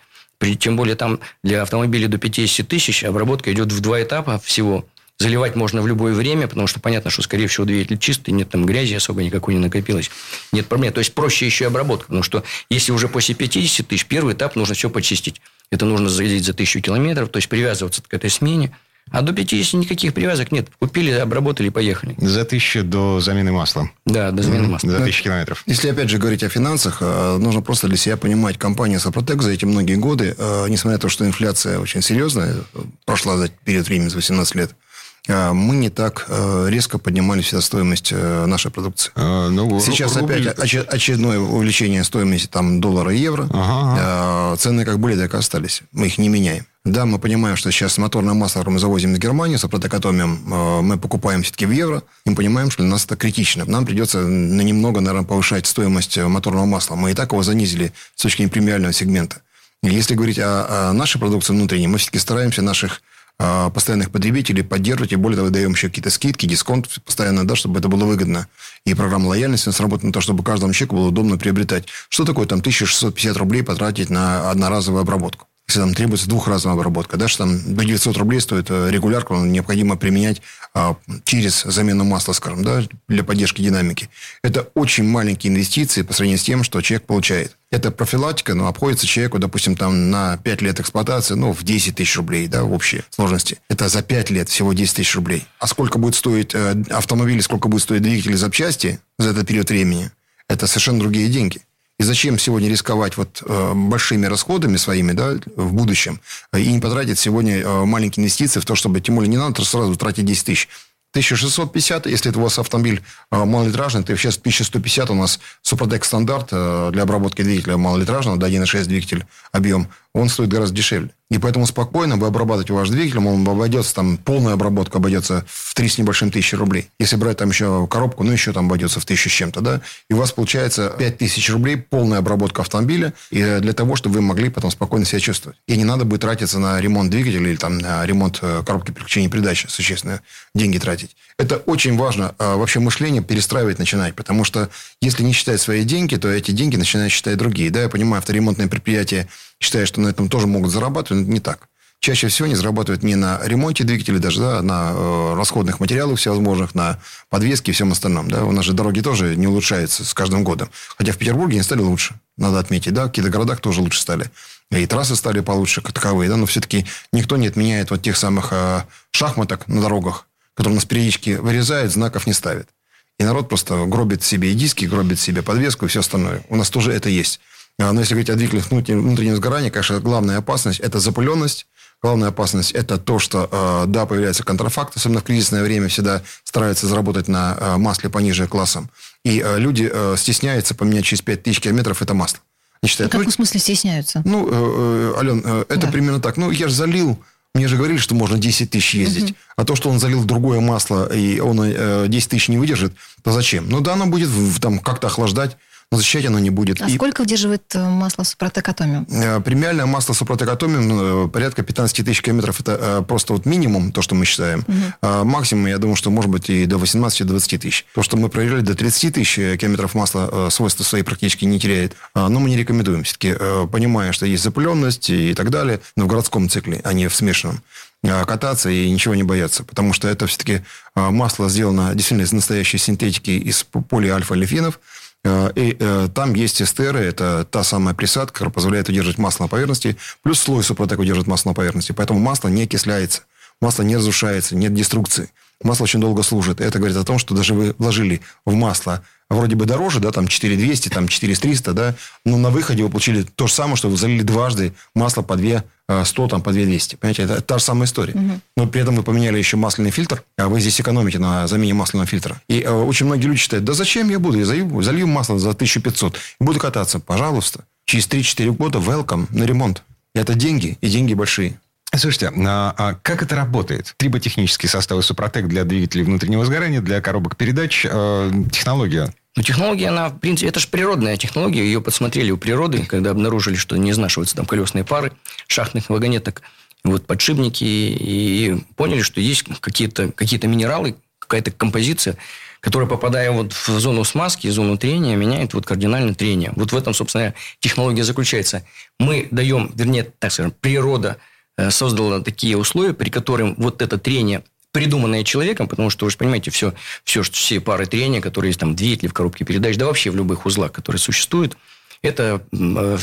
Тем более там для автомобилей до 50 тысяч обработка идет в два этапа всего. Заливать можно в любое время, потому что понятно, что, скорее всего, двигатель чистый, нет там грязи особо никакой не накопилось. Нет проблем. То есть, проще еще и обработка. Потому что, если уже после 50 тысяч, первый этап нужно все почистить. Это нужно залить за тысячу километров, то есть, привязываться к этой смене. А до 50 никаких привязок нет. Купили, обработали, поехали. За тысячу до замены масла. Да, до замены масла. За тысячу километров. Если, опять же, говорить о финансах, э, нужно просто для себя понимать, компания Сопротек за эти многие годы, э, несмотря на то, что инфляция очень серьезная, прошла за период времени, за 18 лет, э, мы не так резко поднимали всегда стоимость нашей продукции. А, ну, Сейчас рубль... опять очередное увеличение стоимости там, доллара и евро. Ага, ага. Цены как были, так и остались. Мы их не меняем. Да, мы понимаем, что сейчас моторное масло, которое мы завозим из Германии, с опротокатомием, э, мы покупаем все-таки в евро. И мы понимаем, что для нас это критично. Нам придется на немного, наверное, повышать стоимость э, моторного масла. Мы и так его занизили с точки зрения премиального сегмента. Если говорить о, о нашей продукции внутренней, мы все-таки стараемся наших э, постоянных потребителей поддерживать, и более того, даем еще какие-то скидки, дисконт постоянно, да, чтобы это было выгодно. И программа лояльности работает на то, чтобы каждому человеку было удобно приобретать. Что такое там 1650 рублей потратить на одноразовую обработку? Если там требуется двухразовая обработка, да, что там до 900 рублей стоит э, регулярку, необходимо применять а, через замену масла, скажем, да, для поддержки динамики. Это очень маленькие инвестиции по сравнению с тем, что человек получает. Это профилактика, но обходится человеку, допустим, там на 5 лет эксплуатации, ну, в 10 тысяч рублей, да, в общей сложности. Это за 5 лет всего 10 тысяч рублей. А сколько будет стоить э, автомобиль, сколько будет стоить двигатель запчасти за этот период времени, это совершенно другие деньги. И зачем сегодня рисковать вот э, большими расходами своими да, в будущем и не потратить сегодня э, маленькие инвестиции в то, чтобы, тем более, не надо сразу тратить 10 тысяч. 1650, если это у вас автомобиль э, малолитражный, то сейчас 1150 у нас Супротек стандарт э, для обработки двигателя малолитражного, до 1.6 двигатель объем, он стоит гораздо дешевле. И поэтому спокойно вы обрабатываете ваш двигатель, он обойдется, там, полная обработка обойдется в 3 с небольшим тысячи рублей. Если брать там еще коробку, ну, еще там обойдется в тысячу с чем-то, да, и у вас получается 5 тысяч рублей полная обработка автомобиля и э, для того, чтобы вы могли потом спокойно себя чувствовать. И не надо будет тратиться на ремонт двигателя или там на ремонт э, коробки переключения передачи, существенно деньги тратить. Это очень важно а, вообще мышление перестраивать начинать, потому что если не считать свои деньги, то эти деньги начинают считать другие. Да, я понимаю, авторемонтное предприятие считая, что на этом тоже могут зарабатывать, но не так. Чаще всего они зарабатывают не на ремонте двигателей даже, да, а на э, расходных материалах всевозможных, на подвеске и всем остальном. Да. У нас же дороги тоже не улучшаются с каждым годом. Хотя в Петербурге они стали лучше, надо отметить. Да, в каких-то городах тоже лучше стали. И трассы стали получше, как таковые. Да, но все-таки никто не отменяет вот тех самых э, шахматок на дорогах, которые у нас периодически вырезают, знаков не ставят. И народ просто гробит себе и диски, гробит себе подвеску и все остальное. У нас тоже это есть. А, но если говорить о двигателях внутреннего сгорания, конечно, главная опасность – это запыленность. Главная опасность – это то, что, а, да, появляется контрафакт, особенно в кризисное время всегда стараются заработать на а, масле пониже классом. И люди стесняются поменять через 5000 километров это масло. Они считают, в каком ну, смысле стесняются? Ну, э, э, Ален, э, это да. примерно так. Ну, я же залил, мне же говорили, что можно 10 тысяч ездить. Угу. А то, что он залил другое масло, и он 10 тысяч не выдержит, то зачем? Ну, да, оно будет там как-то охлаждать но защищать оно не будет. А и... сколько выдерживает э, масло Супротек Атомиум? Э, премиальное масло Супротек Атомиум э, порядка 15 тысяч километров. Это просто вот минимум, то, что мы считаем. Угу. Максимум, я думаю, что может быть и до 18-20 тысяч. То, что мы проверяли, до 30 тысяч километров масла свойства свои практически не теряет. Но мы не рекомендуем. Все-таки понимая, что есть запыленность и так далее, но в городском цикле, а не в смешанном кататься и ничего не бояться. Потому что это все-таки масло сделано действительно из настоящей синтетики, из полиальфа-лефинов. Э, и э, там есть эстеры, это та самая присадка, которая позволяет удерживать масло на поверхности, плюс слой супротек удерживает масло на поверхности. Поэтому масло не окисляется, масло не разрушается, нет деструкции. Масло очень долго служит. Это говорит о том, что даже вы вложили в масло вроде бы дороже, да, там 4200, там 4300, да, но на выходе вы получили то же самое, что вы залили дважды масло по 2 100, там, по 2200. Понимаете, это та же самая история. Угу. Но при этом вы поменяли еще масляный фильтр, а вы здесь экономите на замене масляного фильтра. И э, очень многие люди считают, да зачем я буду? Я залью, залью масло за 1500 и буду кататься. Пожалуйста. Через 3-4 года welcome на ремонт. Это деньги, и деньги большие. Слушайте, а, а как это работает? Триботехнические составы Супротек для двигателей внутреннего сгорания, для коробок передач, э, технология ну, технология, она, в принципе, это же природная технология. Ее подсмотрели у природы, когда обнаружили, что не изнашиваются там колесные пары шахтных вагонеток, вот подшипники, и поняли, что есть какие-то какие минералы, какая-то композиция, которая, попадая вот в зону смазки, в зону трения, меняет вот кардинально трение. Вот в этом, собственно, технология заключается. Мы даем, вернее, так скажем, природа э, создала такие условия, при которых вот это трение придуманное человеком, потому что вы же понимаете, все, все, все пары трения, которые есть там в двигателе, в коробке передач, да вообще в любых узлах, которые существуют, это э,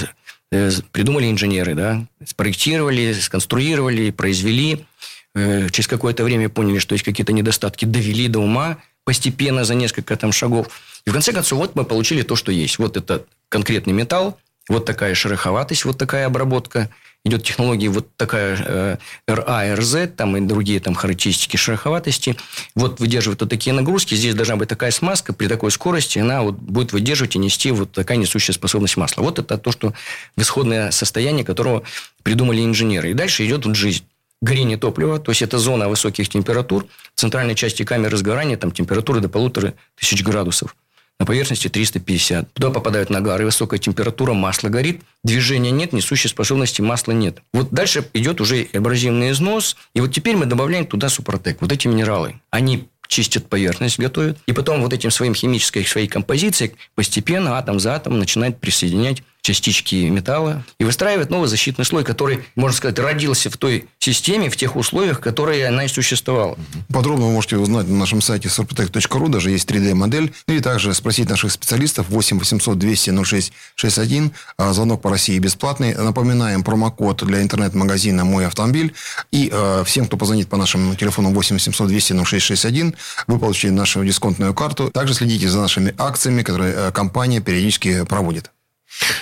э, придумали инженеры, да, спроектировали, сконструировали, произвели, э, через какое-то время поняли, что есть какие-то недостатки, довели до ума постепенно за несколько там шагов. И в конце концов, вот мы получили то, что есть. Вот это конкретный металл, вот такая шероховатость, вот такая обработка – идет технология вот такая э, RA, RZ, там и другие там характеристики шероховатости, вот выдерживает вот такие нагрузки, здесь должна быть такая смазка, при такой скорости она вот будет выдерживать и нести вот такая несущая способность масла. Вот это то, что исходное состояние, которого придумали инженеры. И дальше идет вот жизнь горение топлива, то есть это зона высоких температур, в центральной части камеры сгорания там температура до полутора тысяч градусов на поверхности 350. Туда попадают нагары, высокая температура, масло горит, движения нет, несущей способности масла нет. Вот дальше идет уже абразивный износ, и вот теперь мы добавляем туда супротек, вот эти минералы. Они чистят поверхность, готовят, и потом вот этим своим химической своей композицией постепенно атом за атомом начинает присоединять частички металла и выстраивает новый защитный слой, который, можно сказать, родился в той системе, в тех условиях, которые она и существовала. Подробно вы можете узнать на нашем сайте sorptec.ru, даже есть 3D-модель, или также спросить наших специалистов 8 800 200 06 61, звонок по России бесплатный. Напоминаем промокод для интернет-магазина «Мой автомобиль». И э, всем, кто позвонит по нашему телефону 8 800 200 06 61, вы получите нашу дисконтную карту. Также следите за нашими акциями, которые э, компания периодически проводит.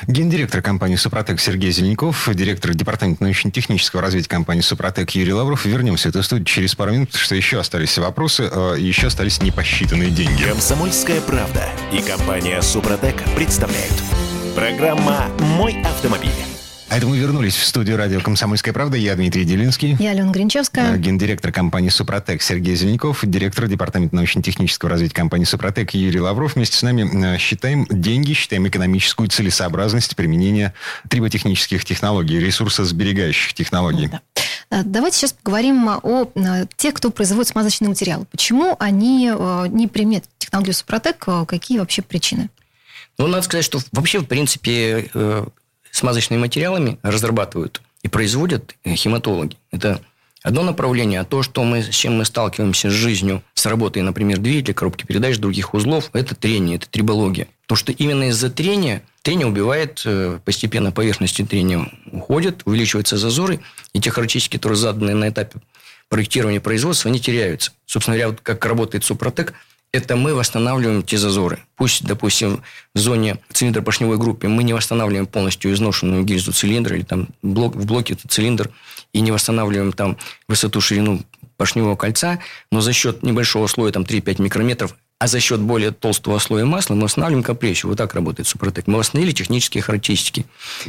Гендиректор компании «Супротек» Сергей Зеленяков, директор департамента научно-технического развития компании «Супротек» Юрий Лавров. Вернемся в эту студию через пару минут, что еще остались вопросы, э, еще остались непосчитанные деньги. Комсомольская правда и компания «Супротек» представляют. Программа «Мой автомобиль». А это мы вернулись в студию радио «Комсомольская правда». Я Дмитрий Делинский. Я Алена Гринчевская. Э, Гендиректор компании «Супротек» Сергей Зеленяков. Директор департамента научно-технического развития компании «Супротек» Юрий Лавров. Вместе с нами э, считаем деньги, считаем экономическую целесообразность применения триботехнических технологий, ресурсосберегающих технологий. Да. Э, Давайте сейчас поговорим о тех, кто производит смазочные материалы. Почему они не применяют технологию Супротек? Какие вообще причины? Ну, надо сказать, что вообще, в принципе, смазочными материалами разрабатывают и производят э, химатологи. Это одно направление, а то, что мы, с чем мы сталкиваемся с жизнью, с работой, например, двигателя, коробки передач, других узлов, это трение, это трибология. Потому что именно из-за трения, трение убивает э, постепенно поверхности трения уходят, увеличиваются зазоры, и те характеристики, которые заданы на этапе проектирования производства, они теряются. Собственно говоря, вот как работает Супротек, это мы восстанавливаем те зазоры. Пусть, допустим, в зоне цилиндропоршневой группы мы не восстанавливаем полностью изношенную гильзу цилиндра или там блок, в блоке это цилиндр и не восстанавливаем там высоту, ширину поршневого кольца, но за счет небольшого слоя, там 3-5 микрометров, а за счет более толстого слоя масла мы восстанавливаем компрессию. Вот так работает Супротек. Мы восстановили технические характеристики.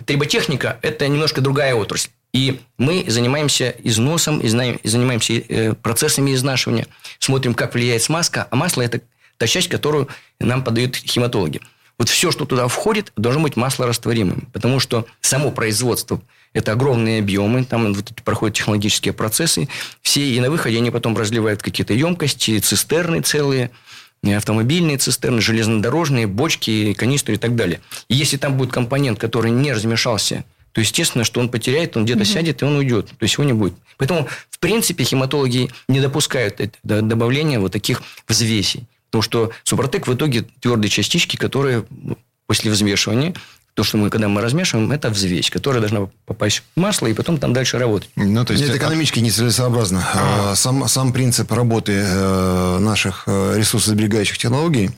Триботехника – это немножко другая отрасль. И мы занимаемся износом, занимаемся э, процессами изнашивания, смотрим, как влияет смазка, а масло – это та часть, которую нам подают химатологи. Вот все, что туда входит, должно быть маслорастворимым, потому что само производство – это огромные объемы, там вот проходят технологические процессы, все, и на выходе они потом разливают какие-то емкости, цистерны целые, э, автомобильные цистерны, железнодорожные, бочки, канистры и так далее. И если там будет компонент, который не размешался, то естественно, что он потеряет, он где-то сядет, и он уйдет. То есть его не будет. Поэтому, в принципе, хематологи не допускают добавления вот таких взвесей. Потому что Супротек в итоге твердые частички, которые ну, после взвешивания, то, что мы, когда мы размешиваем, это взвесь, которая должна попасть в масло и потом там дальше работать. Ну, то есть... Это экономически нецелесообразно. А, Сам, сам принцип работы э, наших э, ресурсосберегающих технологий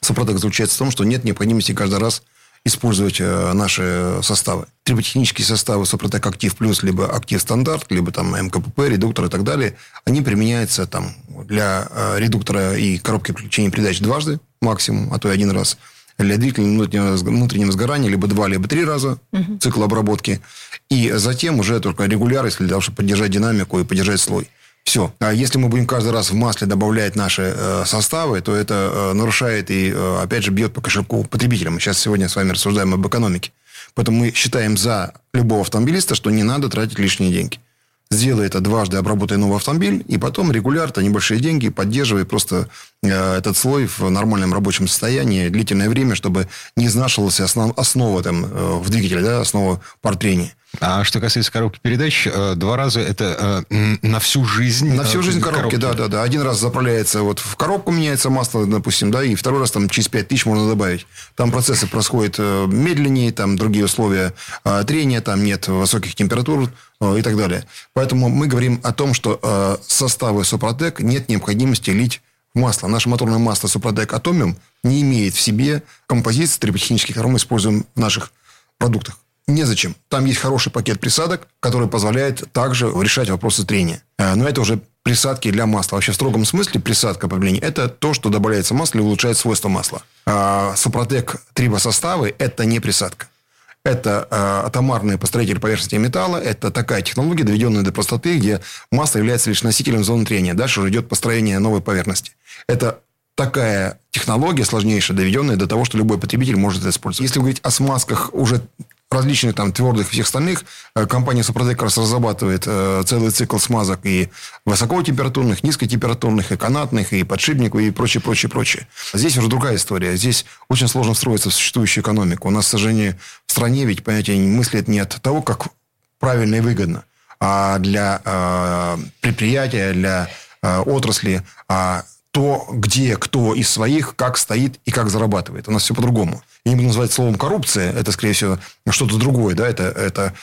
Супротек заключается в том, что нет необходимости каждый раз использовать э, наши составы. Триботехнические составы Супротек Актив Плюс, либо Актив Стандарт, либо там МКПП, редуктор и так далее, они применяются там для э, редуктора и коробки переключения передач дважды максимум, а то и один раз. Для двигателя внутреннего, внутреннего сгорания либо два, либо три раза цикл обработки. И затем уже только регуляр, если для того, чтобы поддержать динамику и поддержать слой. Все. А если мы будем каждый раз в масле добавлять наши э, составы, то это э, нарушает и, э, опять же, бьет по кошельку потребителя. Мы сейчас сегодня с вами рассуждаем об экономике. Поэтому мы считаем за любого автомобилиста, что не надо тратить лишние деньги. Сделай это дважды, обработай новый автомобиль, и потом регулярно, небольшие деньги, поддерживай просто э, этот слой в нормальном рабочем состоянии длительное время, чтобы не изнашивалась основ- основа там, э, в двигателе, да, основа пар трения. А что касается коробки передач, э, два раза это э, на всю жизнь. На всю э, жизнь коробки, да, да, да. Один раз заправляется вот в коробку меняется масло, допустим, да, и второй раз там через 5 тысяч можно добавить. Там процессы происходят медленнее, там другие условия трения, там нет высоких температур и так далее. Поэтому мы говорим о том, что составы Супротек нет необходимости лить масло. Наше моторное масло Супротек Атомиум не имеет в себе композиции триботехнических, которые мы используем в наших продуктах. Незачем. Там есть хороший пакет присадок, который позволяет также решать вопросы трения. Э, Но это уже присадки для масла. Вообще в строгом смысле присадка по это то, что добавляется масло и улучшает свойства масла. А Супротек трибосоставы – это не присадка. Это э, атомарные построители поверхности металла. Это такая технология, доведенная до простоты, где масло является лишь носителем зоны трения. Дальше уже идет построение новой поверхности. Это такая технология сложнейшая, доведенная до того, что любой потребитель может это использовать. Если говорить о смазках уже различных там твердых и всех остальных, э, компания Супротек как раз разрабатывает э, целый цикл смазок и высокотемпературных, низкотемпературных, и канатных, и подшипников, и прочее, прочее, прочее. Здесь уже другая история. Здесь очень сложно встроиться в существующую экономику. У нас, к сожалению, в стране ведь, понимаете, мыслят не от того, как правильно и выгодно, а для э, предприятия, для э, отрасли, а то, где кто из своих, как стоит и как зарабатывает. У нас все по-другому. я не буду называть словом коррупция, это, скорее всего, что-то другое, да, это, это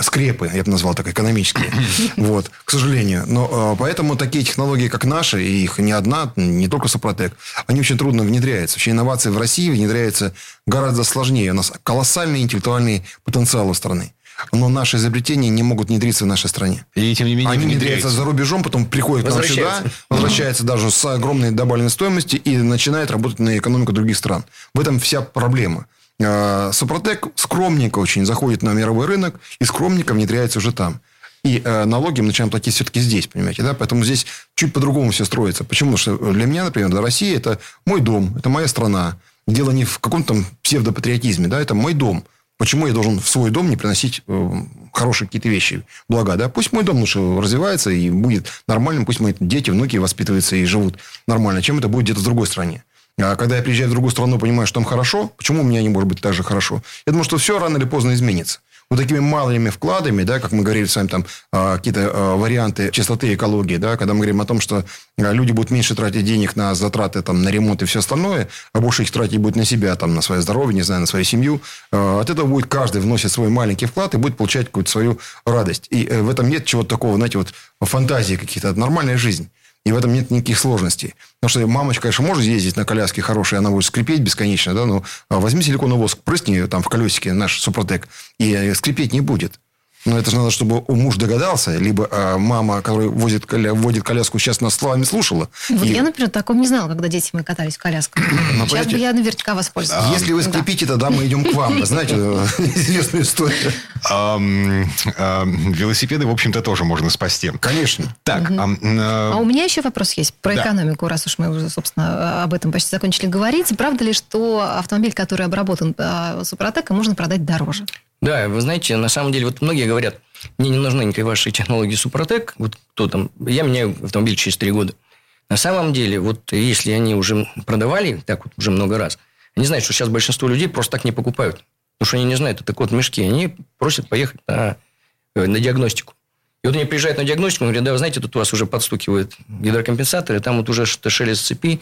скрепы, я бы назвал так, экономические, <laughs> вот, к сожалению. Но поэтому такие технологии, как наши, и их не одна, не только Супротек, они очень трудно внедряются. Вообще инновации в России внедряются гораздо сложнее. У нас колоссальный интеллектуальный потенциал у страны но наши изобретения не могут внедриться в нашей стране. И тем не менее Они внедряются за рубежом, потом приходят к нам сюда, возвращаются даже с огромной добавленной стоимостью и начинают работать на экономику других стран. В этом вся проблема. А, Супротек скромненько очень заходит на мировой рынок и скромненько внедряется уже там. И э, налоги мы начинаем платить все-таки здесь, понимаете, да? Поэтому здесь чуть по-другому все строится. Почему? Потому что для меня, например, для России это мой дом, это моя страна. Дело не в каком-то там псевдопатриотизме, да, это мой дом. Почему я должен в свой дом не приносить э, хорошие какие-то вещи, блага, да? Пусть мой дом лучше развивается и будет нормальным, пусть мои дети, внуки воспитываются и живут нормально, чем это будет где-то в другой стране. А когда я приезжаю в другую страну, понимаю, что там хорошо, почему у меня не может быть так же хорошо? Я думаю, что все рано или поздно изменится вот такими малыми вкладами, да, как мы говорили с вами, там, а, какие-то а, варианты чистоты экологии, да, когда мы говорим о том, что а, люди будут меньше тратить денег на затраты, там, на ремонт и все остальное, а больше их тратить будет на себя, там, на свое здоровье, не знаю, на свою семью, от этого будет каждый вносить свой маленький вклад и будет получать какую-то свою радость. И э, в этом нет чего-то такого, знаете, вот фантазии какие-то, это нормальная жизнь. И в этом нет никаких сложностей. Потому что мамочка, конечно, может ездить на коляске хорошей, она будет скрипеть бесконечно, да, но возьми силиконовый воск, прысни там в колесике наш Супротек, и э, скрипеть не будет. Но это же надо, чтобы муж догадался, либо а, мама, которая возит, вводит коляску, сейчас нас словами слушала. Вот и... я, например, такого не знала, когда дети мы катались в коляску. Но, сейчас бы я наверняка воспользовалась. А, если вы скрипите, да. тогда мы идем к вам. Знаете, <laughs> известная история. Велосипеды, в общем-то, тоже можно спасти. Конечно. Так. А у меня еще вопрос есть про экономику, раз уж мы уже, собственно, об этом почти закончили говорить. Правда ли, что автомобиль, который обработан Супротеком, можно продать дороже? Да, вы знаете, на самом деле, вот многие говорят, мне не нужны никакие ваши технологии Супротек, вот кто там, я меняю автомобиль через три года. На самом деле, вот если они уже продавали так вот уже много раз, они знают, что сейчас большинство людей просто так не покупают. Потому что они не знают, это код мешки. Они просят поехать на, э, на диагностику. И вот они приезжают на диагностику, говорят, да, вы знаете, тут у вас уже подстукивают гидрокомпенсаторы, там вот уже что-то шелест цепи.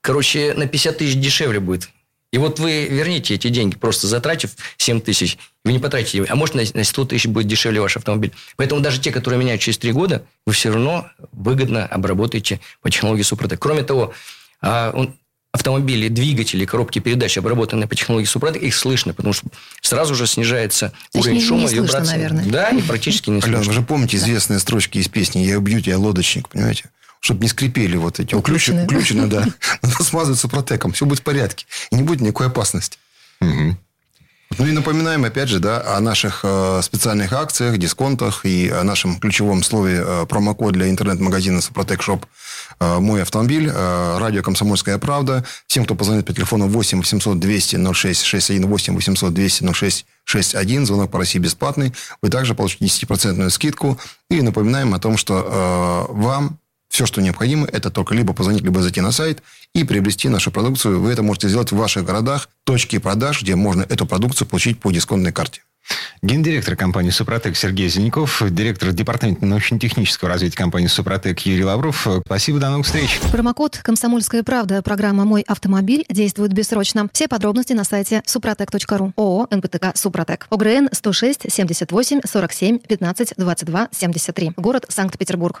Короче, на 50 тысяч дешевле будет. И вот вы верните эти деньги, просто затратив 7 тысяч, вы не потратите, а может на 100 тысяч будет дешевле ваш автомобиль. Поэтому даже те, которые меняют через 3 года, вы все равно выгодно обработаете по технологии Супротек. Кроме того, а, автомобили, двигатели, коробки передач, обработанные по технологии Супротек, их слышно, потому что сразу же снижается Значит, уровень не, шума, не слышно, вибрации. наверное. Да, и практически не слышно. Алена, вы же помните известные строчки из песни «Я убью тебя, лодочник», понимаете? Чтобы не скрипели вот эти уключены, уключены да. Надо смазывать супротеком, все будет в порядке. И не будет никакой опасности. Угу. Ну и напоминаем, опять же, да, о наших э, специальных акциях, дисконтах и о нашем ключевом слове э, промокод для интернет-магазина Супротек Шоп э, «Мой автомобиль», э, радио «Комсомольская правда». Всем, кто позвонит по телефону 8 800 200 06 61 8 800 200 06 61, звонок по России бесплатный, вы также получите 10% скидку. И напоминаем о том, что э, вам все, что необходимо, это только либо позвонить, либо зайти на сайт и приобрести нашу продукцию. Вы это можете сделать в ваших городах, точки продаж, где можно эту продукцию получить по дисконтной карте. Гендиректор компании «Супротек» Сергей Зеленяков, директор департамента научно-технического развития компании «Супротек» Юрий Лавров. Спасибо, до новых встреч. Промокод «Комсомольская правда» программа «Мой автомобиль» действует бессрочно. Все подробности на сайте супротек.ру. ООО «НПТК Супротек». ОГРН 106 78 47 15 22 73. Город Санкт-Петербург.